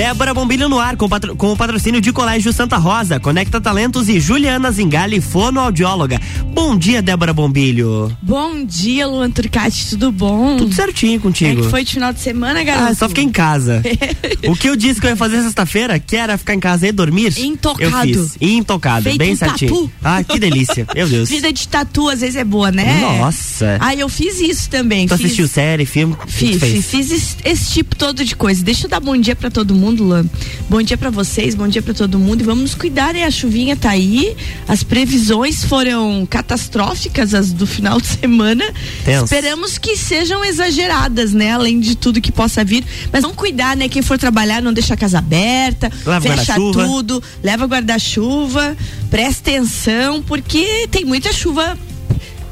Débora Bombilho no ar, com, patro, com o patrocínio de Colégio Santa Rosa, Conecta Talentos e Juliana Zingali, fonoaudióloga. Bom dia, Débora Bombilho. Bom dia, Luan Turcati, tudo bom? Tudo certinho contigo. É que foi de final de semana, garoto? Ah, só fiquei em casa. o que eu disse que eu ia fazer sexta-feira, que era ficar em casa e dormir. Intocado. Eu fiz. Intocado, Feito bem um certinho. Tatu. Ah, que delícia. Meu Deus. Vida de tatu às vezes é boa, né? Nossa. Ah, eu fiz isso também. Tu fiz... assistiu série, filme? Fiz, fiz, fiz esse, esse tipo todo de coisa. Deixa eu dar bom dia pra todo mundo, Luan. Bom dia pra vocês, bom dia pra todo mundo. E vamos cuidar, né? A chuvinha tá aí. As previsões foram catastróficas as do final de semana. Tenso. Esperamos que sejam exageradas, né? Além de tudo que possa vir. Mas vamos cuidar, né? Quem for trabalhar, não deixa a casa aberta, Leva fecha tudo, leva guarda-chuva, presta atenção, porque tem muita chuva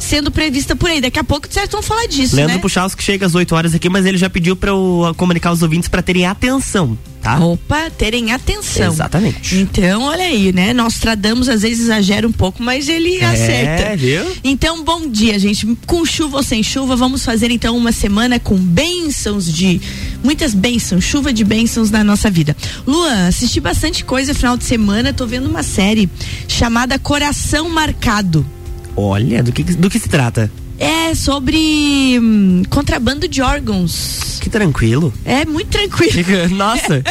sendo prevista por aí. Daqui a pouco vocês vão falar disso, Leandro né? Puchalski que chega às 8 horas aqui, mas ele já pediu pra eu comunicar aos ouvintes pra terem atenção, tá? Opa, terem atenção. Exatamente. Então, olha aí, né? Nostradamus às vezes exagera um pouco, mas ele acerta. É, viu? Então, bom dia, gente. Com chuva ou sem chuva, vamos fazer então uma semana com bênçãos de. Muitas bênçãos, chuva de bênçãos na nossa vida. Luan, assisti bastante coisa final de semana, tô vendo uma série chamada Coração Marcado. Olha, do que, do que se trata? É sobre hum, contrabando de órgãos. Que tranquilo. É muito tranquilo. Nossa.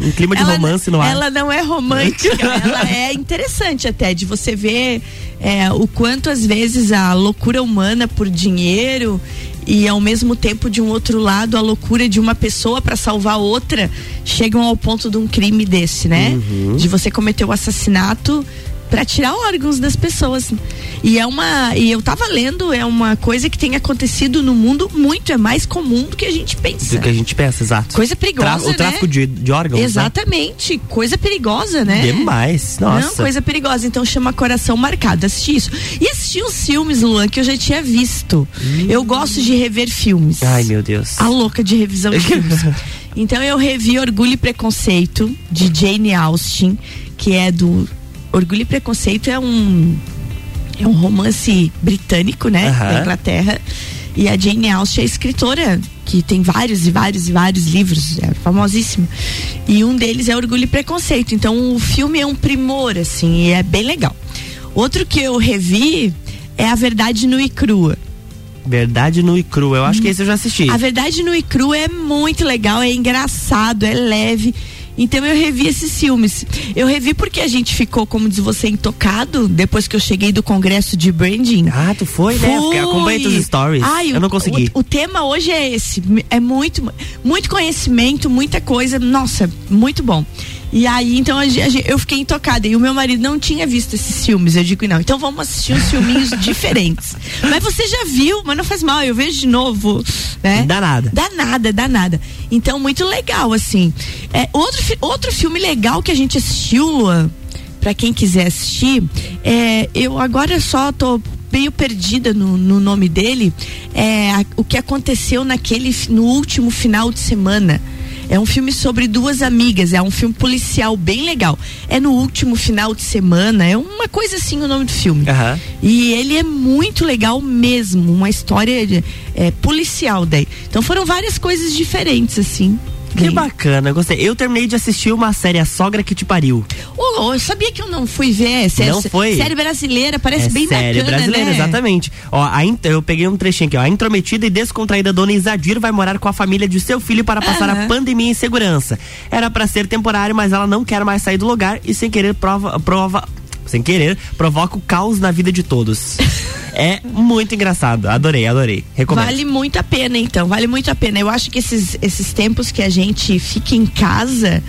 Um clima de Ela- romance no ar. Ela não é romântica, ela é interessante até de você ver é, o quanto às vezes a loucura humana por dinheiro e ao mesmo tempo de um outro lado a loucura de uma pessoa para salvar outra chegam ao ponto de um crime desse, né? Uhum. De você cometer o assassinato para tirar órgãos das pessoas. E é uma e eu tava lendo, é uma coisa que tem acontecido no mundo muito, é mais comum do que a gente pensa. Do que a gente pensa, exato. Coisa perigosa, Tra- O né? tráfico de, de órgãos, né? Exatamente, coisa perigosa, né? Demais, nossa. Não, coisa perigosa. Então chama Coração Marcado. Assisti isso. E assisti uns filmes, Luan, que eu já tinha visto. Eu gosto de rever filmes. Ai, meu Deus. A louca de revisão de filmes. Então eu revi Orgulho e Preconceito, de Jane Austen, que é do. Orgulho e Preconceito é um. É um romance britânico, né? Aham. Da Inglaterra. E a Jane Austen é escritora, que tem vários e vários e vários livros, é famosíssima. E um deles é Orgulho e Preconceito. Então o filme é um primor, assim, e é bem legal. Outro que eu revi é A Verdade Nua e Crua. Verdade nu e cru. Eu acho que esse eu já assisti. A verdade no Icru é muito legal, é engraçado, é leve. Então eu revi esses filmes. Eu revi porque a gente ficou, como diz você, intocado depois que eu cheguei do congresso de branding. Ah, tu foi, né? Porque acompanhei teus stories. Ai, eu o- não consegui. O, o tema hoje é esse. É muito, muito conhecimento, muita coisa. Nossa, muito bom. E aí, então, a gen- eu fiquei intocada. E o meu marido não tinha visto esses filmes. Eu digo, não, então vamos assistir uns filminhos diferentes. Mas você já viu, mas não faz mal, eu vejo de novo. Né? Dá nada. Dá nada, dá nada. Então, muito legal, assim. É, outro, outro filme legal que a gente assistiu, Luan, pra quem quiser assistir, é, eu agora só tô meio perdida no, no nome dele, é a- o que aconteceu naquele, no último final de semana. É um filme sobre duas amigas, é um filme policial bem legal. É no último final de semana, é uma coisa assim o nome do filme. Aham. E ele é muito legal mesmo, uma história de- é, policial daí. Então foram várias coisas diferentes, assim. Que bacana, gostei. Eu terminei de assistir uma série, A Sogra que Te Pariu. Ô, eu sabia que eu não fui ver. Série, Não foi? Série brasileira, parece é bem série bacana, brasileira, né? exatamente. Ó, a eu peguei um trechinho aqui, ó. A intrometida e descontraída dona Isadir vai morar com a família de seu filho para passar a Aham. pandemia em segurança. Era para ser temporário, mas ela não quer mais sair do lugar e sem querer prova, prova sem querer, provoca o caos na vida de todos. é muito engraçado. Adorei, adorei. Recomendo. Vale muito a pena, então. Vale muito a pena. Eu acho que esses, esses tempos que a gente fica em casa.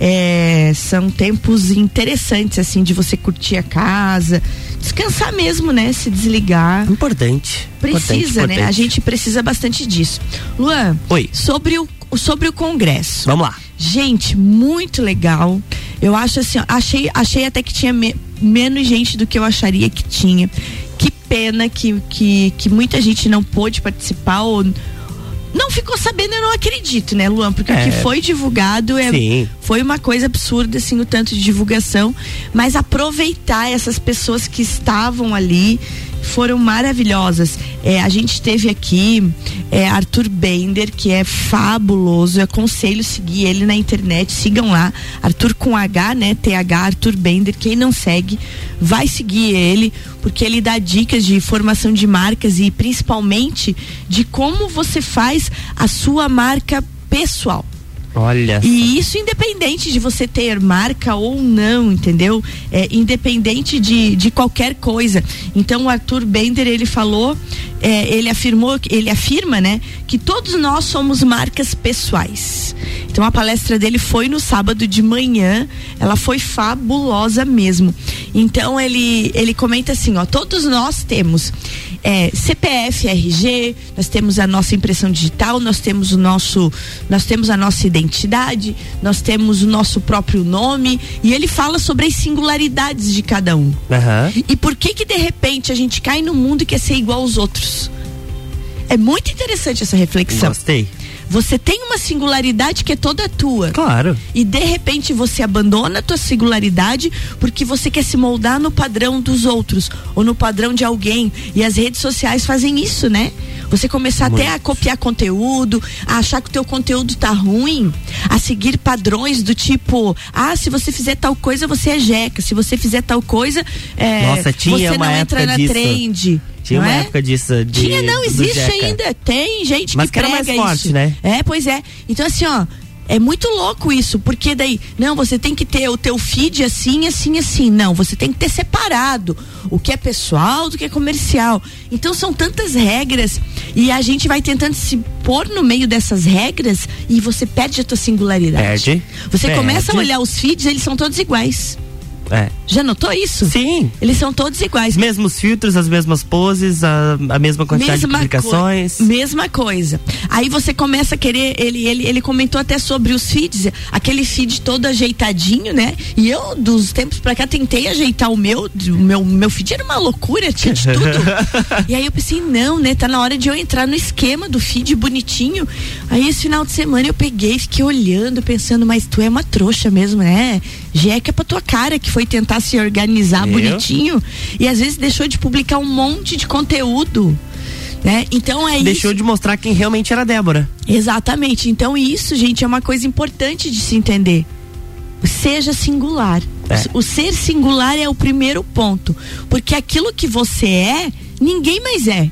é, são tempos interessantes, assim, de você curtir a casa, descansar mesmo, né? Se desligar. Importante. Precisa, importante, né? importante. A gente precisa bastante disso. Luan, Oi. sobre o, sobre o Congresso. Vamos lá. Gente, muito legal. Eu acho assim, achei, achei até que tinha me- menos gente do que eu acharia que tinha. Que pena que, que, que muita gente não pôde participar ou não ficou sabendo, eu não acredito, né, Luan? Porque o É. que foi divulgado é, Sim. foi uma coisa absurda, assim, o tanto de divulgação. Mas aproveitar essas pessoas que estavam ali foram maravilhosas. É, a gente teve aqui é, Arthur Bender, que é fabuloso. Eu aconselho seguir ele na internet. Sigam lá. Arthur com H, né? TH Arthur Bender. Quem não segue, vai seguir ele, porque ele dá dicas de formação de marcas e principalmente de como você faz a sua marca pessoal. Olha. E isso independente de você ter marca ou não, entendeu? É, independente de, de qualquer coisa. Então o Arthur Bender ele falou, é, ele afirmou, ele afirma, né, que todos nós somos marcas pessoais. Então a palestra dele foi no sábado de manhã, ela foi fabulosa mesmo. Então ele ele comenta assim, ó, todos nós temos é, CPF, RG, nós temos a nossa impressão digital, nós temos o nosso, nós temos a nossa identidade, nós temos o nosso próprio nome e ele fala sobre as singularidades de cada um. Uhum. E por que que de repente a gente cai no mundo e quer ser igual aos outros? É muito interessante essa reflexão. Gostei. Você tem uma singularidade que é toda tua. Claro. E de repente você abandona a tua singularidade porque você quer se moldar no padrão dos outros ou no padrão de alguém. E as redes sociais fazem isso, né? Você começar Muito. até a copiar conteúdo, a achar que o teu conteúdo tá ruim, a seguir padrões do tipo, ah, se você fizer tal coisa, você é jeca. Se você fizer tal coisa, é, Nossa, tinha você não entra na disso. trend. Tinha não uma é? época disso. De, Tinha, não, existe Jeca. ainda. Tem gente Mas que que era mais forte, isso. né? É, pois é. Então, assim, ó. É muito louco isso, porque daí, não, você tem que ter o teu feed assim, assim, assim. Não, você tem que ter separado o que é pessoal do que é comercial. Então são tantas regras e a gente vai tentando se pôr no meio dessas regras e você perde a tua singularidade. Perde. Você Perde. começa a olhar os feeds, eles são todos iguais. É. Já notou isso? Sim. Eles são todos iguais. Os mesmos filtros, as mesmas poses, a, a mesma quantidade de publicações. coi- mesma coisa. Aí você começa a querer, ele, ele, ele comentou até sobre os feeds, aquele feed todo ajeitadinho, né? E eu, dos tempos pra cá, tentei ajeitar o meu, o meu, meu feed era uma loucura, tinha de tudo. e aí eu pensei, não, né? Tá na hora de eu entrar no esquema do feed bonitinho. Aí esse final de semana eu peguei, fiquei olhando, pensando, mas tu é uma trouxa mesmo, né? Jeca pra tua cara que foi tentar se organizar Eu? bonitinho e às vezes deixou de publicar um monte de conteúdo. Né? Então é Deixou isso. de mostrar quem realmente era a Débora. Exatamente. Então isso, gente, é uma coisa importante de se entender. Seja singular. É. O ser singular é o primeiro ponto. Porque aquilo que você é, ninguém mais é.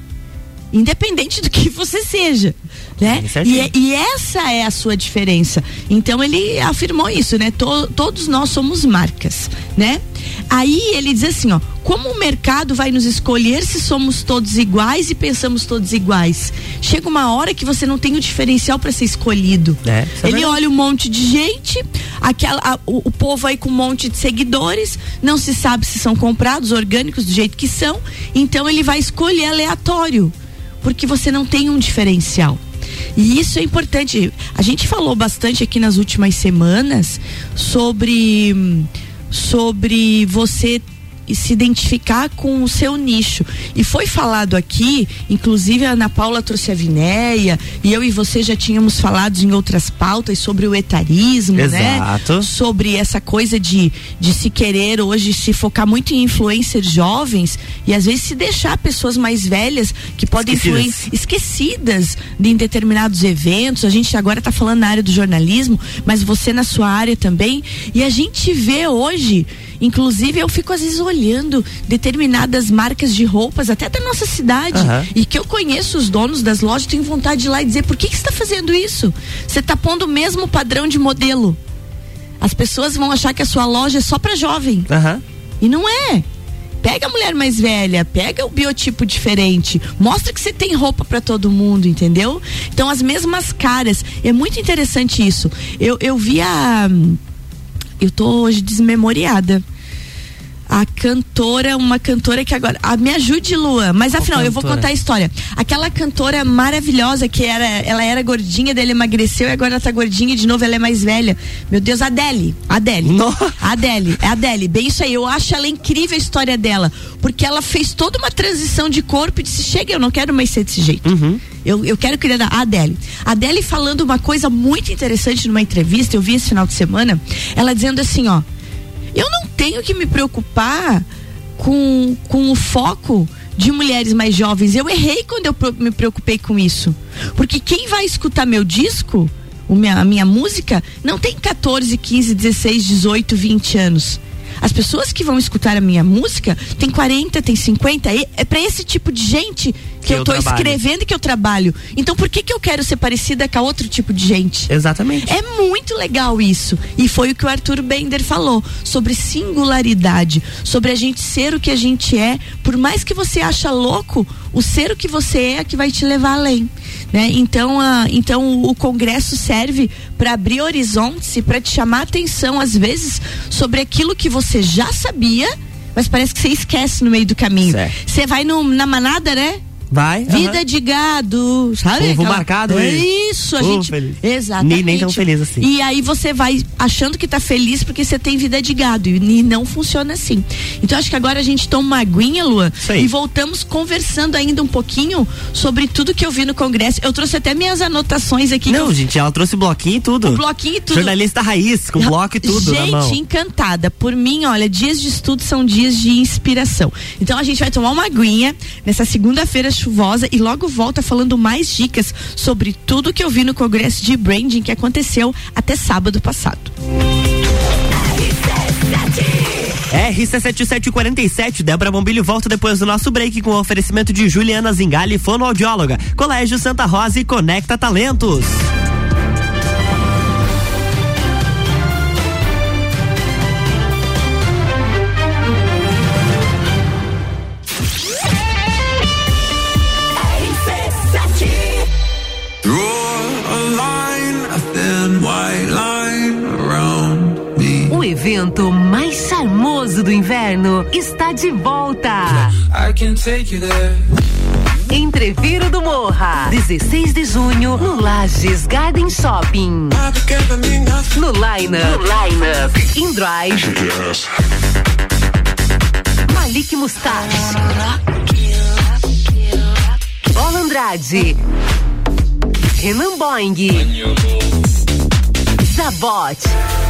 Independente do que você seja. Né? E, é- e essa é a sua diferença. Então ele afirmou isso, né? To- todos nós somos marcas, né? Aí ele diz assim, ó, como o mercado vai nos escolher se somos todos iguais e pensamos todos iguais? Chega uma hora que você não tem o diferencial para ser escolhido. É, é ele verdade. olha um monte de gente, aquela, a- o, o povo aí com um monte de seguidores, não se sabe se são comprados, orgânicos do jeito que são, então ele vai escolher aleatório, porque você não tem um diferencial. E isso é importante. A gente falou bastante aqui nas últimas semanas sobre hum, sobre você se identificar com o seu nicho. E foi falado aqui, inclusive a Ana Paula trouxe a Vinéia, e eu e você já tínhamos falado em outras pautas sobre o etarismo, Exato. né? Sobre essa coisa de, de se querer hoje se focar muito em influencers jovens e às vezes se deixar pessoas mais velhas que podem Esquecidas. esquecidas de, em determinados eventos. A gente agora está falando na área do jornalismo, mas você na sua área também. E a gente vê hoje, inclusive eu fico às vezes olhando determinadas marcas de roupas, até da nossa cidade, Aham. e que eu conheço os donos das lojas, tenho vontade de ir lá e dizer: por que, que você está fazendo isso? Você está pondo o mesmo padrão de modelo. As pessoas vão achar que a sua loja é só para jovem. Aham. E não é. Pega a mulher mais velha, pega o biotipo diferente, mostra que você tem roupa para todo mundo, entendeu? Então as mesmas caras, é muito interessante isso. Eu, eu vi a eu tô hoje desmemoriada. A cantora, uma cantora que agora. Ah, me ajude, Luan. Mas Qual afinal, eu vou cantora? contar a história. Aquela cantora maravilhosa que era, ela era gordinha, dele emagreceu e agora ela tá gordinha de novo, ela é mais velha. Meu Deus, Adele. Adele. No- Adele, é a Adele, bem isso aí. Eu acho ela incrível a história dela, porque ela fez toda uma transição de corpo e disse: chega, eu não quero mais ser desse jeito. Uhum. Eu, eu quero criar a Adele. A Adele falando uma coisa muito interessante numa entrevista, eu vi esse final de semana, ela dizendo assim, ó, eu não tenho que me preocupar com, com o foco de mulheres mais jovens. Eu errei quando eu me preocupei com isso. Porque quem vai escutar meu disco, a minha música, não tem 14, 15, 16, 18, 20 anos. As pessoas que vão escutar a minha música têm 40, tem 50. É para esse tipo de gente que, que eu, tô escrevendo e que eu trabalho. Então por que que eu quero ser parecida com outro tipo de gente? Exatamente. É muito legal isso. E foi o que o Arthur Bender falou sobre singularidade, sobre a gente ser o que a gente é, por mais que você acha louco, o ser o que você é é que vai te levar além. Né? Então, uh, então o congresso serve para abrir horizontes e para te chamar atenção às vezes sobre aquilo que você já sabia, mas parece que você esquece no meio do caminho. Você vai no, na manada, né? Vai. Vida uh -huh. de gado, sabe? Povo marcado. É isso, a gente. Feliz. Exatamente. Nem, nem tão feliz assim. E aí você vai achando que tá feliz porque você tem vida de gado. E não funciona assim. Então acho que agora a gente toma uma aguinha, Lua, e voltamos conversando ainda um pouquinho sobre tudo que eu vi no Congresso. Eu trouxe até minhas anotações aqui. Não, eu... gente, ela trouxe bloquinho e tudo. O bloquinho e tudo. Jornalista raiz, com bloco e tudo. Gente, encantada. Por mim, olha, dias de estudo são dias de inspiração. Então a gente vai tomar uma aguinha nessa segunda-feira chuvosa e logo volta falando mais dicas sobre tudo que eu vi no congresso de branding que aconteceu até sábado passado. RC7747, Débora Bombilho volta depois do nosso break com o oferecimento de Juliana Zingali, fonoaudióloga, Colégio Santa Rosa e Conecta Talentos. Evento mais charmoso do inverno está de volta. Entreviro do Morra, 16 de junho, no Lages Garden Shopping. No Lineup, no Lineup, In Drive, Malik Mustache, Bola Andrade, Renan Boing, Zabot.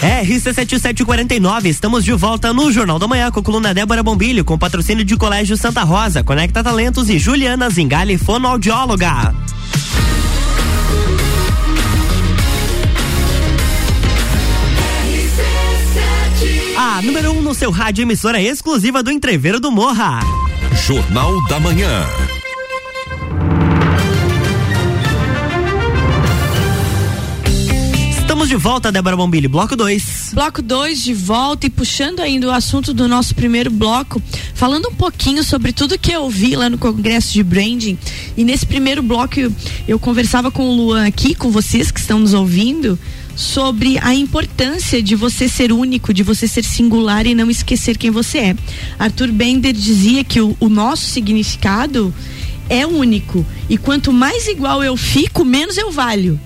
RC7749, estamos de volta no Jornal da Manhã com a coluna Débora Bombilho, com patrocínio de Colégio Santa Rosa, Conecta Talentos e Juliana Zingali, fonoaudióloga. A número 1 um no seu rádio, emissora exclusiva do Entreveiro do Morra. Jornal da Manhã. Estamos de volta, Débora Bombilho, bloco 2. Bloco 2 de volta e puxando ainda o assunto do nosso primeiro bloco, falando um pouquinho sobre tudo que eu vi lá no Congresso de Branding. E nesse primeiro bloco eu, eu conversava com o Luan aqui, com vocês que estão nos ouvindo, sobre a importância de você ser único, de você ser singular e não esquecer quem você é. Arthur Bender dizia que o, o nosso significado é único. E quanto mais igual eu fico, menos eu valho.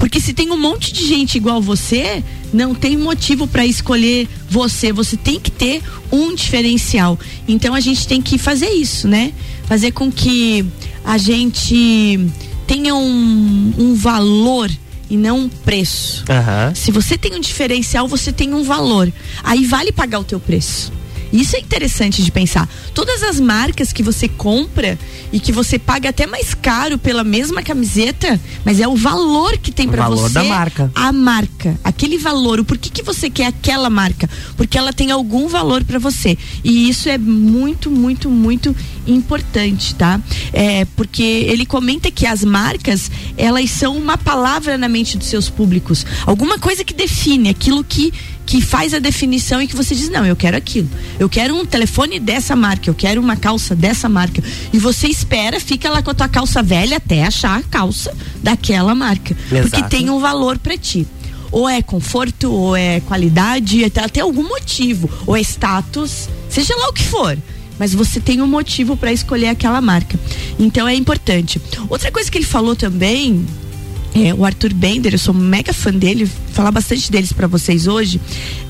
Porque se tem um monte de gente igual você, não tem motivo para escolher você. Você tem que ter um diferencial. Então a gente tem que fazer isso, né? Fazer com que a gente tenha um, um valor e não um preço. Uhum. Se você tem um diferencial, você tem um valor. Aí vale pagar o teu preço. Isso é interessante de pensar. Todas as marcas que você compra e que você paga até mais caro pela mesma camiseta, mas é o valor que tem para você. valor da marca. A marca, aquele valor. O porquê que você quer aquela marca? Porque ela tem algum valor para você. E isso é muito, muito, muito importante, tá? É, porque ele comenta que as marcas, elas são uma palavra na mente dos seus públicos. Alguma coisa que define aquilo que que faz a definição e que você diz, não, eu quero aquilo. Eu quero um telefone dessa marca, eu quero uma calça dessa marca. E você espera, fica lá com a tua calça velha até achar a calça daquela marca. Exato. Porque tem um valor para ti ou é conforto, ou é qualidade, até, até algum motivo, ou é status, seja lá o que for. Mas você tem um motivo para escolher aquela marca. Então é importante. Outra coisa que ele falou também, é, o Arthur Bender, eu sou mega fã dele, falar bastante deles para vocês hoje,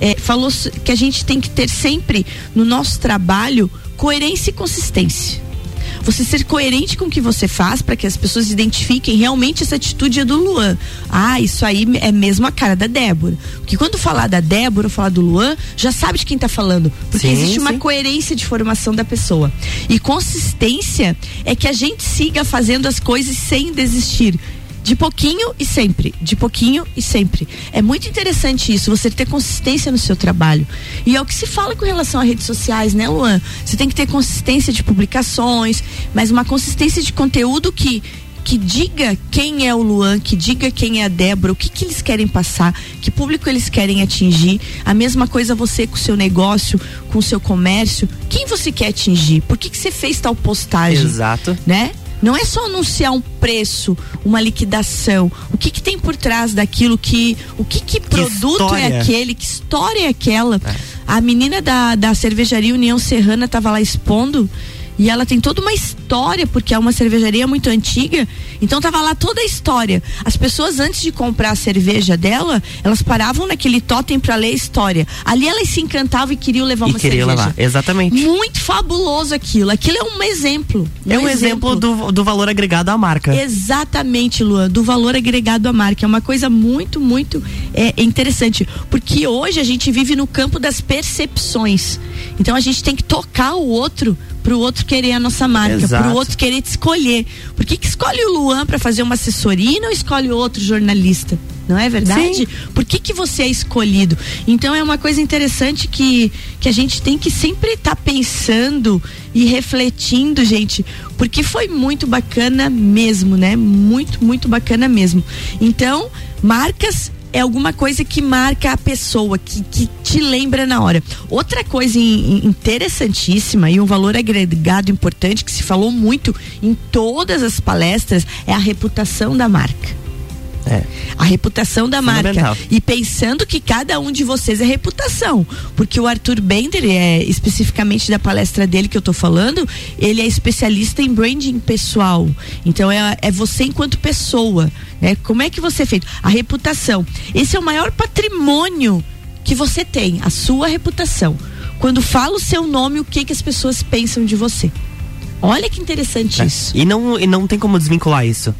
é, falou que a gente tem que ter sempre no nosso trabalho coerência e consistência. Você ser coerente com o que você faz para que as pessoas identifiquem realmente essa atitude é do Luan. Ah, isso aí é mesmo a cara da Débora. Porque quando falar da Débora ou falar do Luan, já sabe de quem tá falando. Porque Sim, existe uma sim. coerência de formação da pessoa. E consistência é que a gente siga fazendo as coisas sem desistir. De pouquinho e sempre, de pouquinho e sempre. É muito interessante isso, você ter consistência no seu trabalho. E é o que se fala com relação a redes sociais, né, Luan? Você tem que ter consistência de publicações, mas uma consistência de conteúdo que que diga quem é o Luan, que diga quem é a Débora, o que, que eles querem passar, que público eles querem atingir. A mesma coisa você com o seu negócio, com o seu comércio. Quem você quer atingir? Por que, que você fez tal postagem? Exato. né? Não é só anunciar um preço, uma liquidação. O que, que tem por trás daquilo que. O que, que produto é aquele? Que história é aquela? A menina da, da cervejaria União Serrana estava lá expondo. E ela tem toda uma história, porque é uma cervejaria muito antiga. Então tava lá toda a história. As pessoas, antes de comprar a cerveja dela, elas paravam naquele totem para ler a história. Ali elas se encantavam e queriam levar E uma queria cerveja. levar. Exatamente. Muito fabuloso aquilo. Aquilo é um exemplo. É um exemplo do, do valor agregado à marca. Exatamente, Luan, do valor agregado à marca. É uma coisa muito, muito é, interessante. Porque hoje a gente vive no campo das percepções. Então a gente tem que tocar o outro pro outro querer a nossa marca, Exato. pro outro querer te escolher. Por que, que escolhe o Luan para fazer uma assessoria e não escolhe outro jornalista? Não é verdade? Sim. Por que, que você é escolhido? Então é uma coisa interessante que, que a gente tem que sempre estar pensando e refletindo, gente, porque foi muito bacana mesmo, né? Muito, muito bacana mesmo. Então, marcas é alguma coisa que marca a pessoa, que, que te lembra na hora. Outra coisa in- in- interessantíssima e um valor agregado importante que se falou muito em todas as palestras é a reputação da marca É. a reputação da marca. E pensando que cada um de vocês é reputação. Porque o Arthur Bender, é, especificamente da palestra dele que eu tô falando, ele é especialista em branding pessoal. Então é, é você enquanto pessoa. Né? Como é que você é feito? A reputação. Esse é o maior patrimônio que você tem, a sua reputação. Quando fala o seu nome, o que, que as pessoas pensam de você. Olha que interessante isso. E não, e não tem como desvincular isso.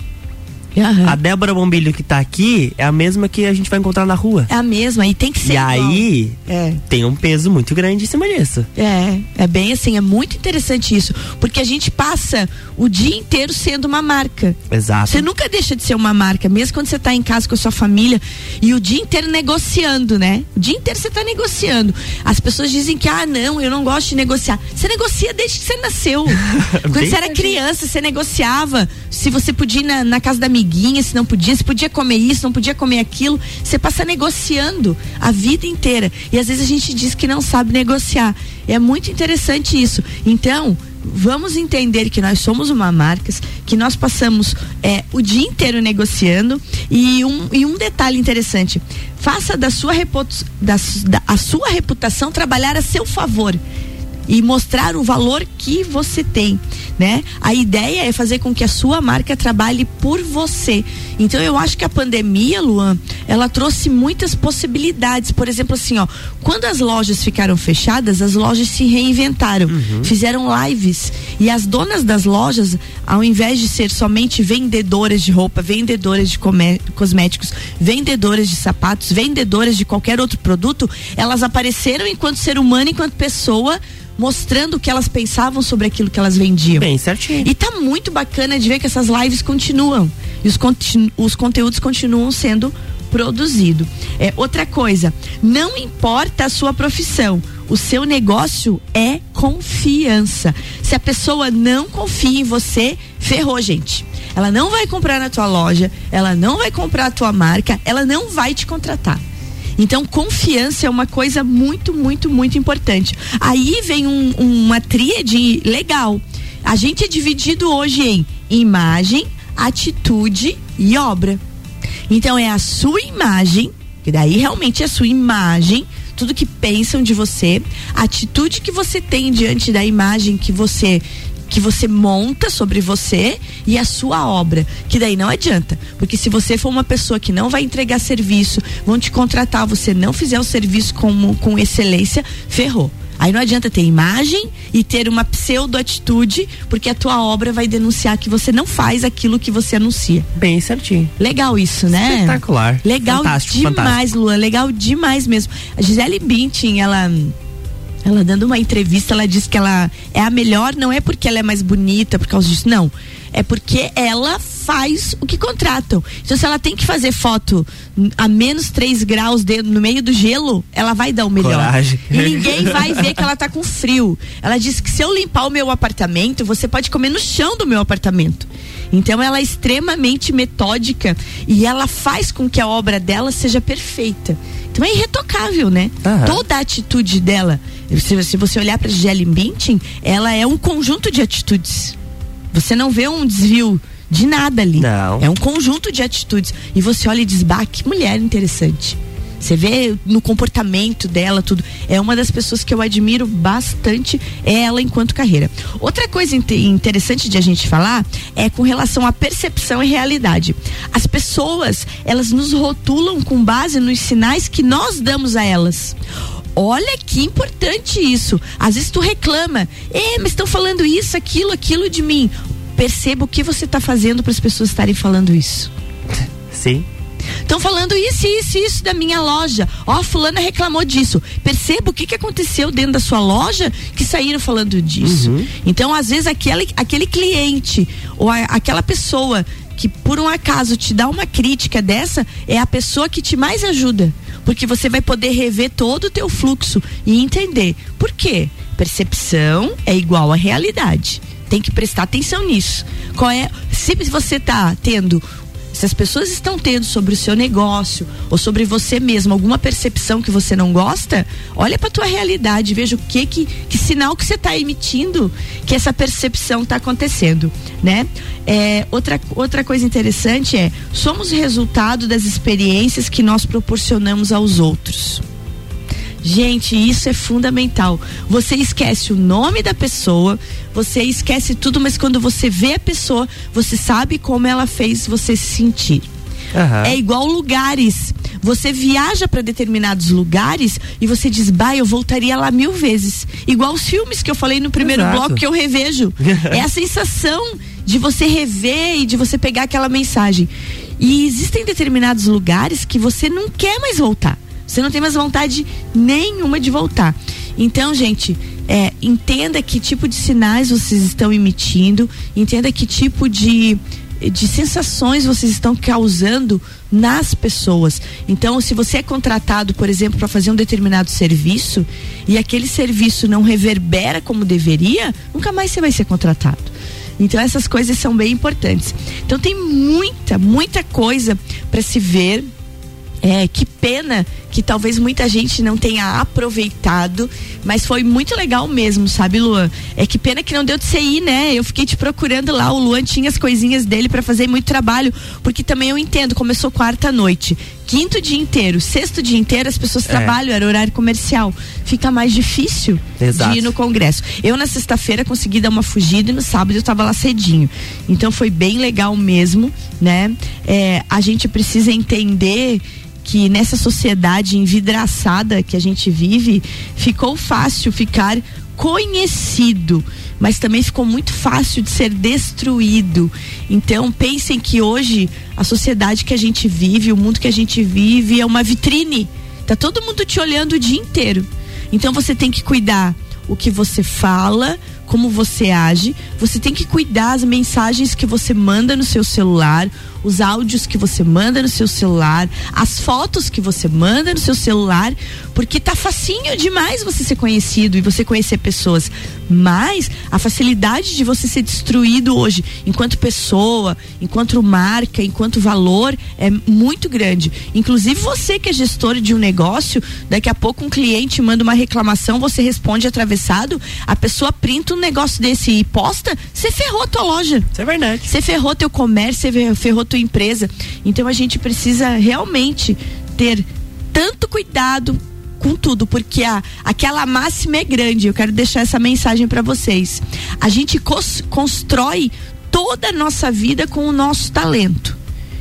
Aham. A Débora Bombilho que tá aqui é a mesma que a gente vai encontrar na rua. É a mesma, e tem que ser. E igual. aí É. tem um peso muito grande em cima disso. É, é bem assim, é muito interessante isso, porque a gente passa o dia inteiro sendo uma marca. Exato. Você nunca deixa de ser uma marca, mesmo quando você está em casa com a sua família e o dia inteiro negociando, né? O dia inteiro você está negociando. As pessoas dizem que, ah, não, eu não gosto de negociar. Você negocia desde que você nasceu. quando você era criança, você negociava se você podia ir na, na casa da amiguinha, se não podia, se podia comer isso, não podia comer aquilo. Você passa negociando a vida inteira. E às vezes a gente diz que não sabe negociar. É muito interessante isso. Então, vamos entender que nós somos uma marca, que nós passamos é, o dia inteiro negociando e um, e um detalhe interessante, faça da sua, da, da- a sua reputação trabalhar a seu favor e mostrar o valor que você tem. né? A ideia é fazer com que a sua marca trabalhe por você. Então eu acho que a pandemia, Luan, ela trouxe muitas possibilidades. Por exemplo, assim, ó, quando as lojas ficaram fechadas, as lojas se reinventaram, uhum. fizeram lives e as donas das lojas, ao invés de ser somente vendedoras de roupa, vendedoras de cosméticos, vendedoras de sapatos, vendedoras de qualquer outro produto, elas apareceram enquanto ser humano, enquanto pessoa mostrando o que elas pensavam sobre aquilo que elas vendiam. Bem certinho. E tá muito bacana de ver que essas lives continuam. E os, continu os conteúdos continuam sendo produzidos. É, outra coisa, não importa a sua profissão, o seu negócio é confiança. Se a pessoa não confia em você, ferrou, gente. Ela não vai comprar na tua loja, ela não vai comprar a tua marca, ela não vai te contratar. Então, confiança é uma coisa muito, muito, muito importante. Aí vem um, uma tríade legal. A gente é dividido hoje em imagem, atitude e obra. Então, é a sua imagem, que daí realmente é a sua imagem, tudo que pensam de você, a atitude que você tem diante da imagem que você que você monta sobre você e a sua obra. Que daí não adianta. Porque se você for uma pessoa que não vai entregar serviço, vão te contratar, você não fizer o serviço com, com excelência, ferrou. Aí não adianta ter imagem e ter uma pseudo-atitude, porque a tua obra vai denunciar que você não faz aquilo que você anuncia. Bem certinho. Legal isso, né? Espetacular. Legal fantástico, demais, fantástico. Luan. Legal demais mesmo. A Gisele Bündchen, ela ela dando uma entrevista, ela disse que ela é a melhor, não é porque ela é mais bonita por causa disso, não. É porque ela faz o que contratam. Então, se ela tem que fazer foto a menos 3 graus de, no meio do gelo, ela vai dar o melhor. Coragem. E ninguém vai ver que ela tá com frio. Ela disse que se eu limpar o meu apartamento, você pode comer no chão do meu apartamento. Então ela é extremamente metódica e ela faz com que a obra dela seja perfeita. Então é irretocável, né? Uhum. Toda a atitude dela. Se, se você olhar para Gisele Bündchen, ela é um conjunto de atitudes. Você não vê um desvio de nada ali. Não. É um conjunto de atitudes. E você olha e diz, bah, que mulher interessante. Você vê no comportamento dela, tudo. É uma das pessoas que eu admiro bastante, é ela enquanto carreira. Outra coisa interessante de a gente falar é com relação à percepção e realidade. As pessoas, elas nos rotulam com base nos sinais que nós damos a elas. Olha que importante isso. Às vezes tu reclama, eh, mas estão falando isso, aquilo, aquilo de mim. Perceba o que você está fazendo para as pessoas estarem falando isso. Sim. Estão falando isso, isso, isso da minha loja. Ó, fulana reclamou disso. Perceba o que, que aconteceu dentro da sua loja que saíram falando disso. Uhum. Então, às vezes, aquele, aquele cliente ou a, aquela pessoa que por um acaso te dá uma crítica dessa é a pessoa que te mais ajuda. Porque você vai poder rever todo o teu fluxo e entender. Por quê? Percepção é igual à realidade. Tem que prestar atenção nisso. Qual é? Se você está tendo se as pessoas estão tendo sobre o seu negócio ou sobre você mesmo alguma percepção que você não gosta, olha para tua realidade, veja o que que, que sinal que você está emitindo que essa percepção está acontecendo, né? É, outra, outra coisa interessante é somos resultado das experiências que nós proporcionamos aos outros. Gente, isso é fundamental. Você esquece o nome da pessoa, você esquece tudo, mas quando você vê a pessoa, você sabe como ela fez você se sentir. Uhum. É igual lugares. Você viaja para determinados lugares e você diz, bah, eu voltaria lá mil vezes. Igual os filmes que eu falei no primeiro Exato. bloco que eu revejo. é a sensação de você rever e de você pegar aquela mensagem. E existem determinados lugares que você não quer mais voltar. Você não tem mais vontade nenhuma de voltar. Então, gente, é, entenda que tipo de sinais vocês estão emitindo, entenda que tipo de de sensações vocês estão causando nas pessoas. Então, se você é contratado, por exemplo, para fazer um determinado serviço e aquele serviço não reverbera como deveria, nunca mais você vai ser contratado. Então, essas coisas são bem importantes. Então, tem muita, muita coisa para se ver É, que pena que talvez muita gente não tenha aproveitado, mas foi muito legal mesmo, sabe, Luan? É que pena que não deu de você ir, né? Eu fiquei te procurando lá, o Luan tinha as coisinhas dele para fazer muito trabalho, porque também eu entendo, começou quarta noite, quinto dia inteiro, sexto dia inteiro as pessoas é. trabalham, era horário comercial, fica mais difícil Exato. de ir no congresso. Eu na sexta-feira consegui dar uma fugida e no sábado eu tava lá cedinho, então foi bem legal mesmo, né? É, a gente precisa entender que nessa sociedade envidraçada que a gente vive, ficou fácil ficar conhecido, mas também ficou muito fácil de ser destruído. Então, pensem que hoje a sociedade que a gente vive, o mundo que a gente vive é uma vitrine. Tá todo mundo te olhando o dia inteiro. Então, você tem que cuidar o que você fala, como você age, você tem que cuidar as mensagens que você manda no seu celular, os áudios que você manda no seu celular, as fotos que você manda no seu celular, porque tá facinho demais você ser conhecido e você conhecer pessoas. Mas a facilidade de você ser destruído hoje, enquanto pessoa, enquanto marca, enquanto valor, é muito grande. Inclusive você que é gestor de um negócio, daqui a pouco um cliente manda uma reclamação, você responde atravessado, a pessoa printa um negócio desse e posta, você ferrou a tua loja. Isso é verdade. Você ferrou teu comércio, você ferrou tua empresa. Então a gente precisa realmente ter tanto cuidado com tudo, porque a, aquela máxima é grande. Eu quero deixar essa mensagem para vocês. A gente constrói toda a nossa vida com o nosso talento.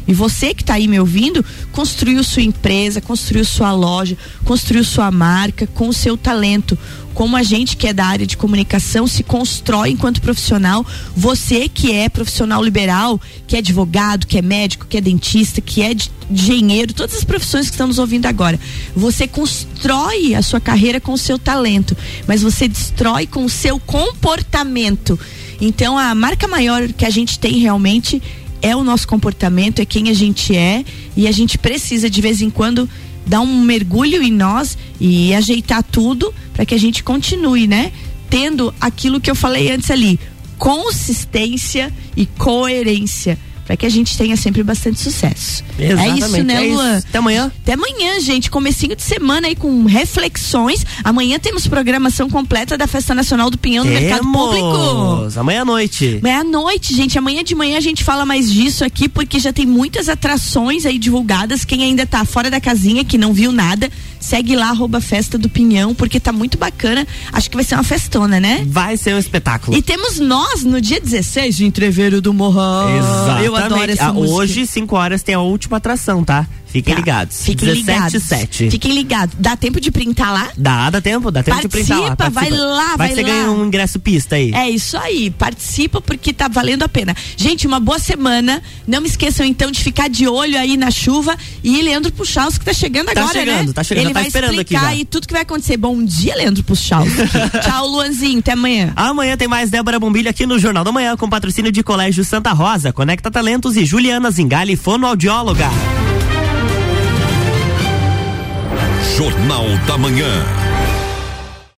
E você que está aí me ouvindo, construiu sua empresa, construiu sua loja, construiu sua marca com o seu talento. Como a gente que é da área de comunicação se constrói enquanto profissional, você que é profissional liberal, que é advogado, que é médico, que é dentista, que é engenheiro, todas as profissões que estamos ouvindo agora, você constrói a sua carreira com o seu talento, mas você destrói com o seu comportamento. Então a marca maior que a gente tem realmente é o nosso comportamento, é quem a gente é e a gente precisa de vez em quando dar um mergulho em nós e ajeitar tudo para que a gente continue, né? Tendo aquilo que eu falei antes ali, consistência e coerência para que a gente tenha sempre bastante sucesso. Exatamente. É isso, né, é Luan? Isso. Até amanhã. Até amanhã, gente. Comecinho de semana aí com reflexões. Amanhã temos programação completa da Festa Nacional do Pinhão no Mercado Público. Amanhã à noite. Amanhã à noite, gente. Amanhã de manhã a gente fala mais disso aqui, porque já tem muitas atrações aí divulgadas. Quem ainda tá fora da casinha, que não viu nada, segue lá, arroba Festa do Pinhão, porque tá muito bacana. Acho que vai ser uma festona, né? Vai ser um espetáculo. E temos nós no dia 16 de Entreveiro do Morrão. Exato. Eu adoro essa ah. Hoje, 5 horas, tem a última atração, tá? Fiquem tá. ligados. Fiquem ligados. 7. Fiquem ligados. Dá tempo de printar lá? Dá, dá tempo, dá tempo Participa, de printar lá. Participa, vai lá, vai, vai você lá. ganha um ingresso pista aí. É isso aí, participa porque tá valendo a pena. Gente, uma boa semana. Não me esqueçam então de ficar de olho aí na chuva e Leandro Puchalski que tá chegando tá agora, chegando, né? Tá chegando, Ele tá vai esperando aqui e tudo que vai acontecer. Bom dia, Leandro Puchalski. Tchau, Luanzinho, até amanhã. Amanhã tem mais Débora Bombilho aqui no Jornal da Manhã com patrocínio de Colégio Santa Rosa, Conecta Talentos e Juliana Zingali, fonoaudióloga. Jornal da Manhã.